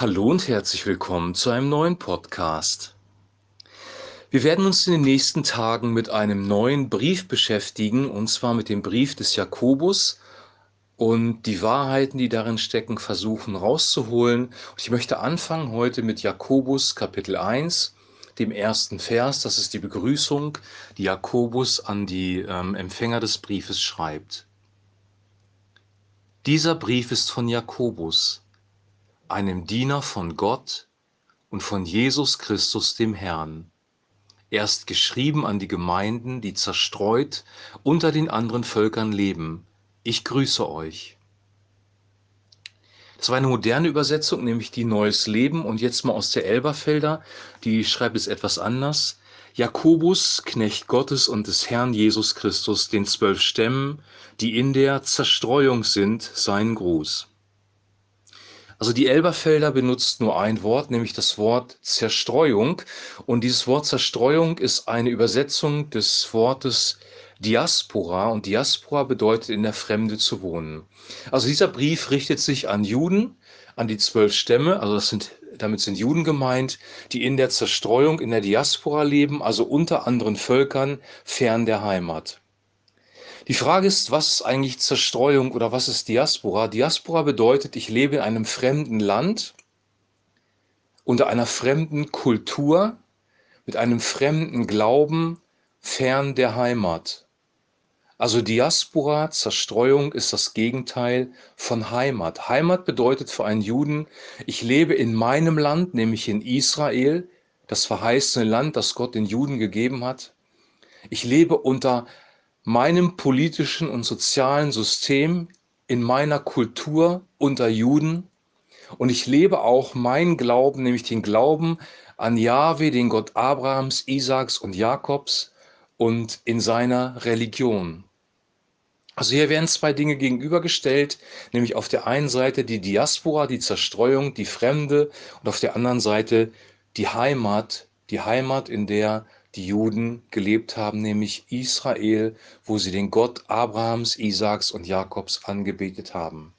Hallo und herzlich willkommen zu einem neuen Podcast. Wir werden uns in den nächsten Tagen mit einem neuen Brief beschäftigen, und zwar mit dem Brief des Jakobus und die Wahrheiten, die darin stecken, versuchen rauszuholen. Und ich möchte anfangen heute mit Jakobus Kapitel 1, dem ersten Vers. Das ist die Begrüßung, die Jakobus an die ähm, Empfänger des Briefes schreibt. Dieser Brief ist von Jakobus einem Diener von Gott und von Jesus Christus dem Herrn. Er ist geschrieben an die Gemeinden, die zerstreut unter den anderen Völkern leben. Ich grüße euch. Das war eine moderne Übersetzung, nämlich die Neues Leben. Und jetzt mal aus der Elberfelder, die schreibt es etwas anders. Jakobus, Knecht Gottes und des Herrn Jesus Christus, den zwölf Stämmen, die in der Zerstreuung sind, seinen Gruß. Also die Elberfelder benutzt nur ein Wort, nämlich das Wort Zerstreuung. Und dieses Wort Zerstreuung ist eine Übersetzung des Wortes Diaspora. Und Diaspora bedeutet in der Fremde zu wohnen. Also dieser Brief richtet sich an Juden, an die zwölf Stämme, also das sind, damit sind Juden gemeint, die in der Zerstreuung, in der Diaspora leben, also unter anderen Völkern, fern der Heimat. Die Frage ist, was ist eigentlich Zerstreuung oder was ist Diaspora? Diaspora bedeutet, ich lebe in einem fremden Land, unter einer fremden Kultur, mit einem fremden Glauben, fern der Heimat. Also Diaspora, Zerstreuung ist das Gegenteil von Heimat. Heimat bedeutet für einen Juden, ich lebe in meinem Land, nämlich in Israel, das verheißene Land, das Gott den Juden gegeben hat. Ich lebe unter meinem politischen und sozialen System, in meiner Kultur unter Juden. Und ich lebe auch meinen Glauben, nämlich den Glauben an Jahwe, den Gott Abrahams, Isaaks und Jakobs und in seiner Religion. Also hier werden zwei Dinge gegenübergestellt, nämlich auf der einen Seite die Diaspora, die Zerstreuung, die Fremde und auf der anderen Seite die Heimat, die Heimat, in der die Juden gelebt haben, nämlich Israel, wo sie den Gott Abrahams, Isaaks und Jakobs angebetet haben.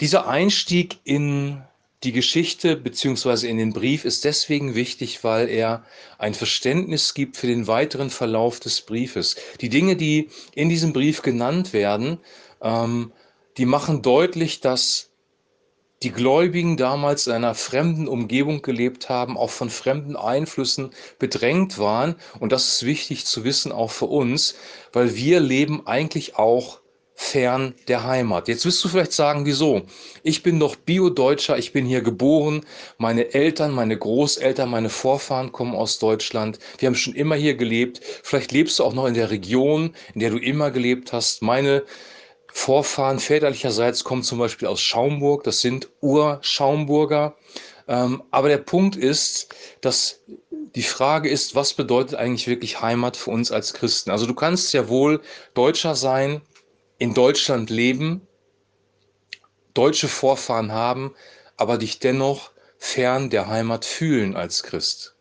Dieser Einstieg in die Geschichte bzw. in den Brief ist deswegen wichtig, weil er ein Verständnis gibt für den weiteren Verlauf des Briefes. Die Dinge, die in diesem Brief genannt werden, ähm, die machen deutlich, dass die Gläubigen damals in einer fremden Umgebung gelebt haben, auch von fremden Einflüssen bedrängt waren. Und das ist wichtig zu wissen, auch für uns, weil wir leben eigentlich auch fern der Heimat. Jetzt wirst du vielleicht sagen, wieso? Ich bin doch Bio-Deutscher, ich bin hier geboren, meine Eltern, meine Großeltern, meine Vorfahren kommen aus Deutschland, wir haben schon immer hier gelebt, vielleicht lebst du auch noch in der Region, in der du immer gelebt hast. Meine Vorfahren väterlicherseits kommen zum Beispiel aus Schaumburg, das sind Ur-Schaumburger. Ähm, aber der Punkt ist, dass die Frage ist, was bedeutet eigentlich wirklich Heimat für uns als Christen? Also du kannst ja wohl Deutscher sein, in Deutschland leben, deutsche Vorfahren haben, aber dich dennoch fern der Heimat fühlen als Christ.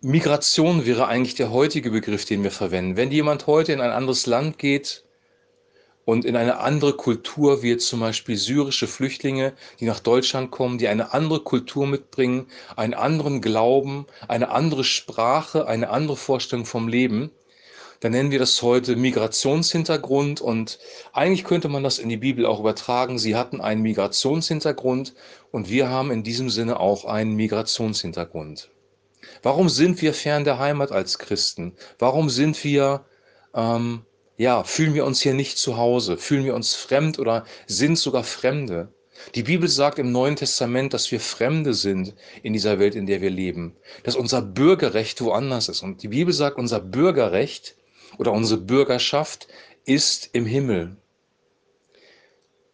Migration wäre eigentlich der heutige Begriff, den wir verwenden. Wenn jemand heute in ein anderes Land geht und in eine andere Kultur, wie jetzt zum Beispiel syrische Flüchtlinge, die nach Deutschland kommen, die eine andere Kultur mitbringen, einen anderen Glauben, eine andere Sprache, eine andere Vorstellung vom Leben, dann nennen wir das heute Migrationshintergrund und eigentlich könnte man das in die Bibel auch übertragen. Sie hatten einen Migrationshintergrund und wir haben in diesem Sinne auch einen Migrationshintergrund. Warum sind wir fern der Heimat als Christen? Warum sind wir, ähm, ja, fühlen wir uns hier nicht zu Hause? Fühlen wir uns fremd oder sind sogar Fremde? Die Bibel sagt im Neuen Testament, dass wir Fremde sind in dieser Welt, in der wir leben, dass unser Bürgerrecht woanders ist. Und die Bibel sagt, unser Bürgerrecht oder unsere Bürgerschaft ist im Himmel.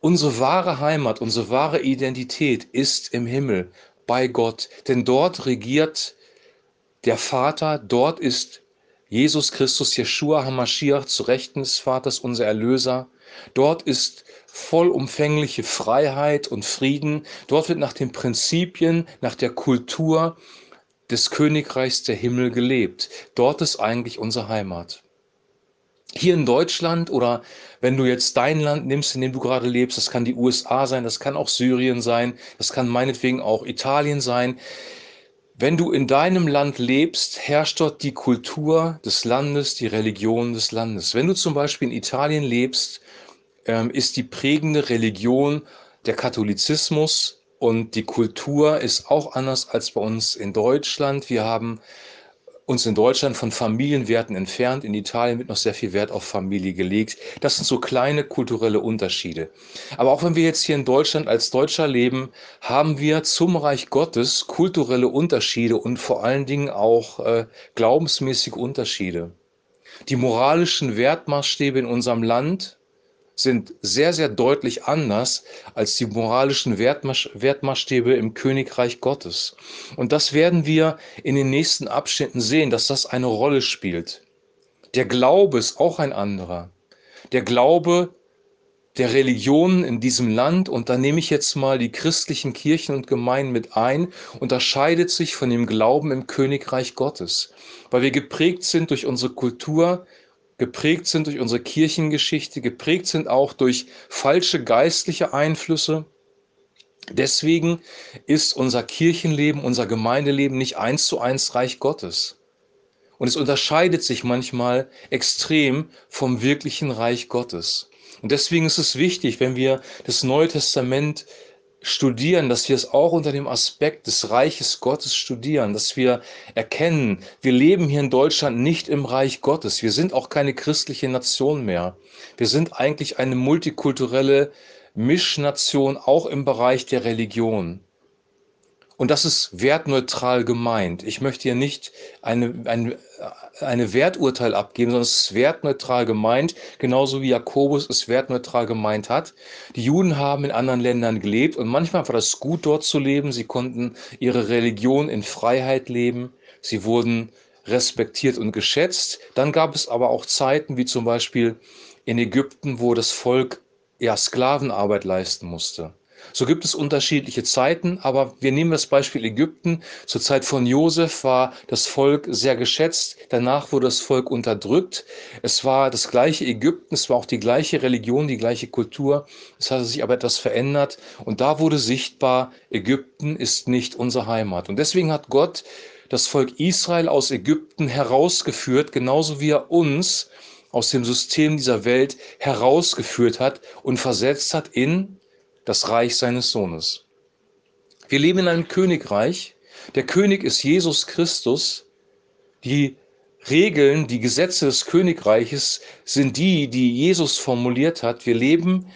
Unsere wahre Heimat, unsere wahre Identität ist im Himmel bei Gott, denn dort regiert der Vater, dort ist Jesus Christus, Jeshua HaMashiach, zu Rechten des Vaters, unser Erlöser. Dort ist vollumfängliche Freiheit und Frieden. Dort wird nach den Prinzipien, nach der Kultur des Königreichs der Himmel gelebt. Dort ist eigentlich unsere Heimat. hier in Deutschland oder wenn du jetzt dein Land nimmst, in dem du gerade lebst, das kann die USA sein, das kann auch Syrien sein, das kann meinetwegen auch Italien sein. Wenn du in deinem Land lebst, herrscht dort die Kultur des Landes, die Religion des Landes. Wenn du zum Beispiel in Italien lebst, ähm, ist die prägende Religion der Katholizismus und die Kultur ist auch anders als bei uns in Deutschland. Wir haben uns in Deutschland von Familienwerten entfernt. In Italien wird noch sehr viel Wert auf Familie gelegt. Das sind so kleine kulturelle Unterschiede. Aber auch wenn wir jetzt hier in Deutschland als Deutscher leben, haben wir zum Reich Gottes kulturelle Unterschiede und vor allen Dingen auch äh, glaubensmäßige Unterschiede. Die moralischen Wertmaßstäbe in unserem Land sind sehr, sehr deutlich anders als die moralischen Wertmaßstäbe im Königreich Gottes. Und das werden wir in den nächsten Abschnitten sehen, dass das eine Rolle spielt. Der Glaube ist auch ein anderer. Der Glaube der Religionen in diesem Land, und da nehme ich jetzt mal die christlichen Kirchen und Gemeinden mit ein, unterscheidet sich von dem Glauben im Königreich Gottes, weil wir geprägt sind durch unsere Kultur, geprägt sind durch unsere Kirchengeschichte, geprägt sind auch durch falsche geistliche Einflüsse. Deswegen ist unser Kirchenleben, unser Gemeindeleben nicht eins zu eins Reich Gottes. Und es unterscheidet sich manchmal extrem vom wirklichen Reich Gottes. Und deswegen ist es wichtig, wenn wir das Neue Testament studieren, dass wir es auch unter dem Aspekt des Reiches Gottes studieren, dass wir erkennen, wir leben hier in Deutschland nicht im Reich Gottes. Wir sind auch keine christliche Nation mehr. Wir sind eigentlich eine multikulturelle Mischnation, auch im Bereich der Religion. Und das ist wertneutral gemeint. Ich möchte hier nicht eine, eine, eine Werturteil abgeben, sondern es ist wertneutral gemeint, genauso wie Jakobus es wertneutral gemeint hat. Die Juden haben in anderen Ländern gelebt und manchmal war das gut, dort zu leben. Sie konnten ihre Religion in Freiheit leben. Sie wurden respektiert und geschätzt. Dann gab es aber auch Zeiten, wie zum Beispiel in Ägypten, wo das Volk ja Sklavenarbeit leisten musste. So gibt es unterschiedliche Zeiten, aber wir nehmen das Beispiel Ägypten. Zur Zeit von Josef war das Volk sehr geschätzt, danach wurde das Volk unterdrückt. Es war das gleiche Ägypten, es war auch die gleiche Religion, die gleiche Kultur. Es hatte sich aber etwas verändert und da wurde sichtbar, Ägypten ist nicht unsere Heimat. Und deswegen hat Gott das Volk Israel aus Ägypten herausgeführt, genauso wie er uns aus dem System dieser Welt herausgeführt hat und versetzt hat in das Reich seines Sohnes. Wir leben in einem Königreich. Der König ist Jesus Christus. Die Regeln, die Gesetze des Königreiches sind die, die Jesus formuliert hat. Wir leben,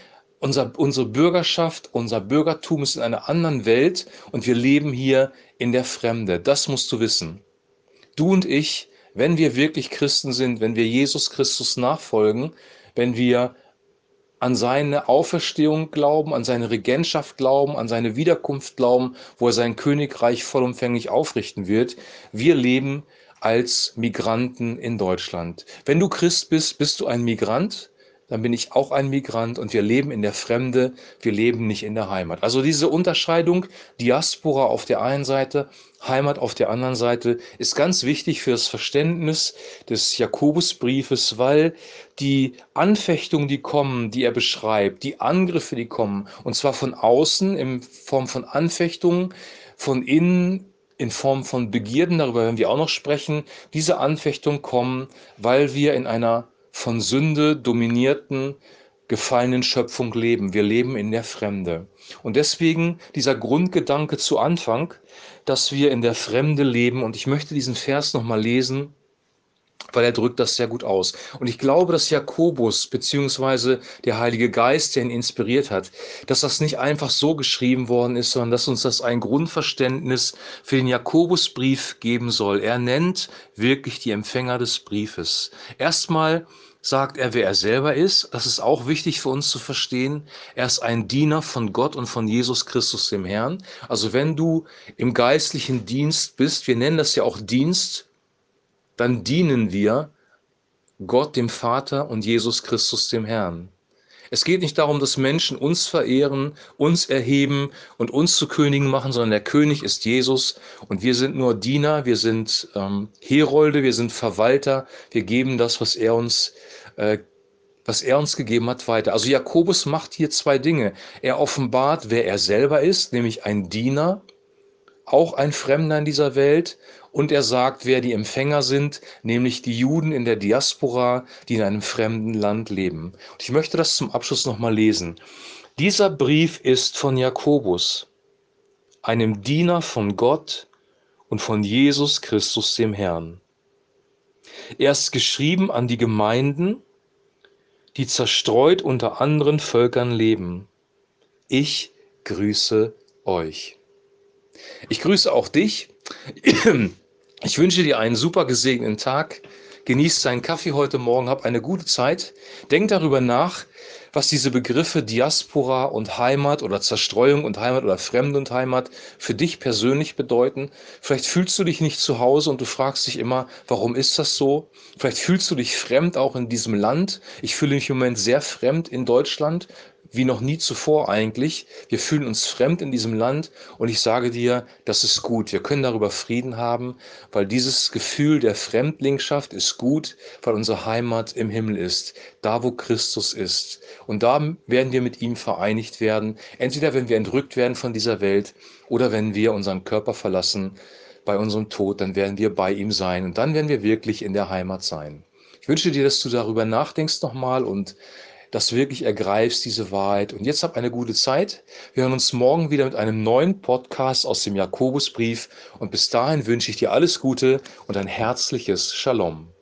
unser, unsere Bürgerschaft, unser Bürgertum ist in einer anderen Welt und wir leben hier in der Fremde. Das musst du wissen. Du und ich, wenn wir wirklich Christen sind, wenn wir Jesus Christus nachfolgen, wenn wir an seine Auferstehung glauben, an seine Regentschaft glauben, an seine Wiederkunft glauben, wo er sein Königreich vollumfänglich aufrichten wird. Wir leben als Migranten in Deutschland. Wenn du Christ bist, bist du ein Migrant dann bin ich auch ein Migrant und wir leben in der Fremde, wir leben nicht in der Heimat. Also diese Unterscheidung, Diaspora auf der einen Seite, Heimat auf der anderen Seite, ist ganz wichtig für das Verständnis des Jakobusbriefes, weil die Anfechtungen, die kommen, die er beschreibt, die Angriffe, die kommen, und zwar von außen in Form von Anfechtungen, von innen in Form von Begierden, darüber werden wir auch noch sprechen, diese Anfechtungen kommen, weil wir in einer von Sünde dominierten, gefallenen Schöpfung leben. Wir leben in der Fremde. Und deswegen dieser Grundgedanke zu Anfang, dass wir in der Fremde leben. Und ich möchte diesen Vers nochmal lesen, weil er drückt das sehr gut aus. Und ich glaube, dass Jakobus beziehungsweise der Heilige Geist, der ihn inspiriert hat, dass das nicht einfach so geschrieben worden ist, sondern dass uns das ein Grundverständnis für den Jakobusbrief geben soll. Er nennt wirklich die Empfänger des Briefes. Erstmal sagt er, wer er selber ist. Das ist auch wichtig für uns zu verstehen. Er ist ein Diener von Gott und von Jesus Christus, dem Herrn. Also wenn du im geistlichen Dienst bist, wir nennen das ja auch Dienst, dann dienen wir Gott, dem Vater und Jesus Christus, dem Herrn. Es geht nicht darum, dass Menschen uns verehren, uns erheben und uns zu Königen machen, sondern der König ist Jesus und wir sind nur Diener, wir sind ähm, Herolde, wir sind Verwalter, wir geben das, was er uns äh, was er uns gegeben hat, weiter. Also Jakobus macht hier zwei Dinge. Er offenbart, wer er selber ist, nämlich ein Diener, auch ein Fremder in dieser Welt. Und er sagt, wer die Empfänger sind, nämlich die Juden in der Diaspora, die in einem fremden Land leben. Und ich möchte das zum Abschluss nochmal lesen. Dieser Brief ist von Jakobus, einem Diener von Gott und von Jesus Christus dem Herrn. Er ist geschrieben an die Gemeinden, die zerstreut unter anderen Völkern leben. Ich grüße euch. Ich grüße auch dich. Ich wünsche dir einen super gesegneten Tag. Genieß deinen Kaffee heute Morgen, hab eine gute Zeit. Denk darüber nach, was diese Begriffe Diaspora und Heimat oder Zerstreuung und Heimat oder Fremde und Heimat für dich persönlich bedeuten. Vielleicht fühlst du dich nicht zu Hause und du fragst dich immer, warum ist das so? Vielleicht fühlst du dich fremd auch in diesem Land. Ich fühle mich im Moment sehr fremd in Deutschland wie noch nie zuvor eigentlich. Wir fühlen uns fremd in diesem Land und ich sage dir, das ist gut. Wir können darüber Frieden haben, weil dieses Gefühl der Fremdlingschaft ist gut, weil unsere Heimat im Himmel ist, da wo Christus ist. Und da werden wir mit ihm vereinigt werden, entweder wenn wir entrückt werden von dieser Welt oder wenn wir unseren Körper verlassen bei unserem Tod, dann werden wir bei ihm sein und dann werden wir wirklich in der Heimat sein. Ich wünsche dir, dass du darüber nachdenkst nochmal und das wirklich ergreifst, diese Wahrheit. Und jetzt hab eine gute Zeit. Wir hören uns morgen wieder mit einem neuen Podcast aus dem Jakobusbrief. Und bis dahin wünsche ich dir alles Gute und ein herzliches Shalom.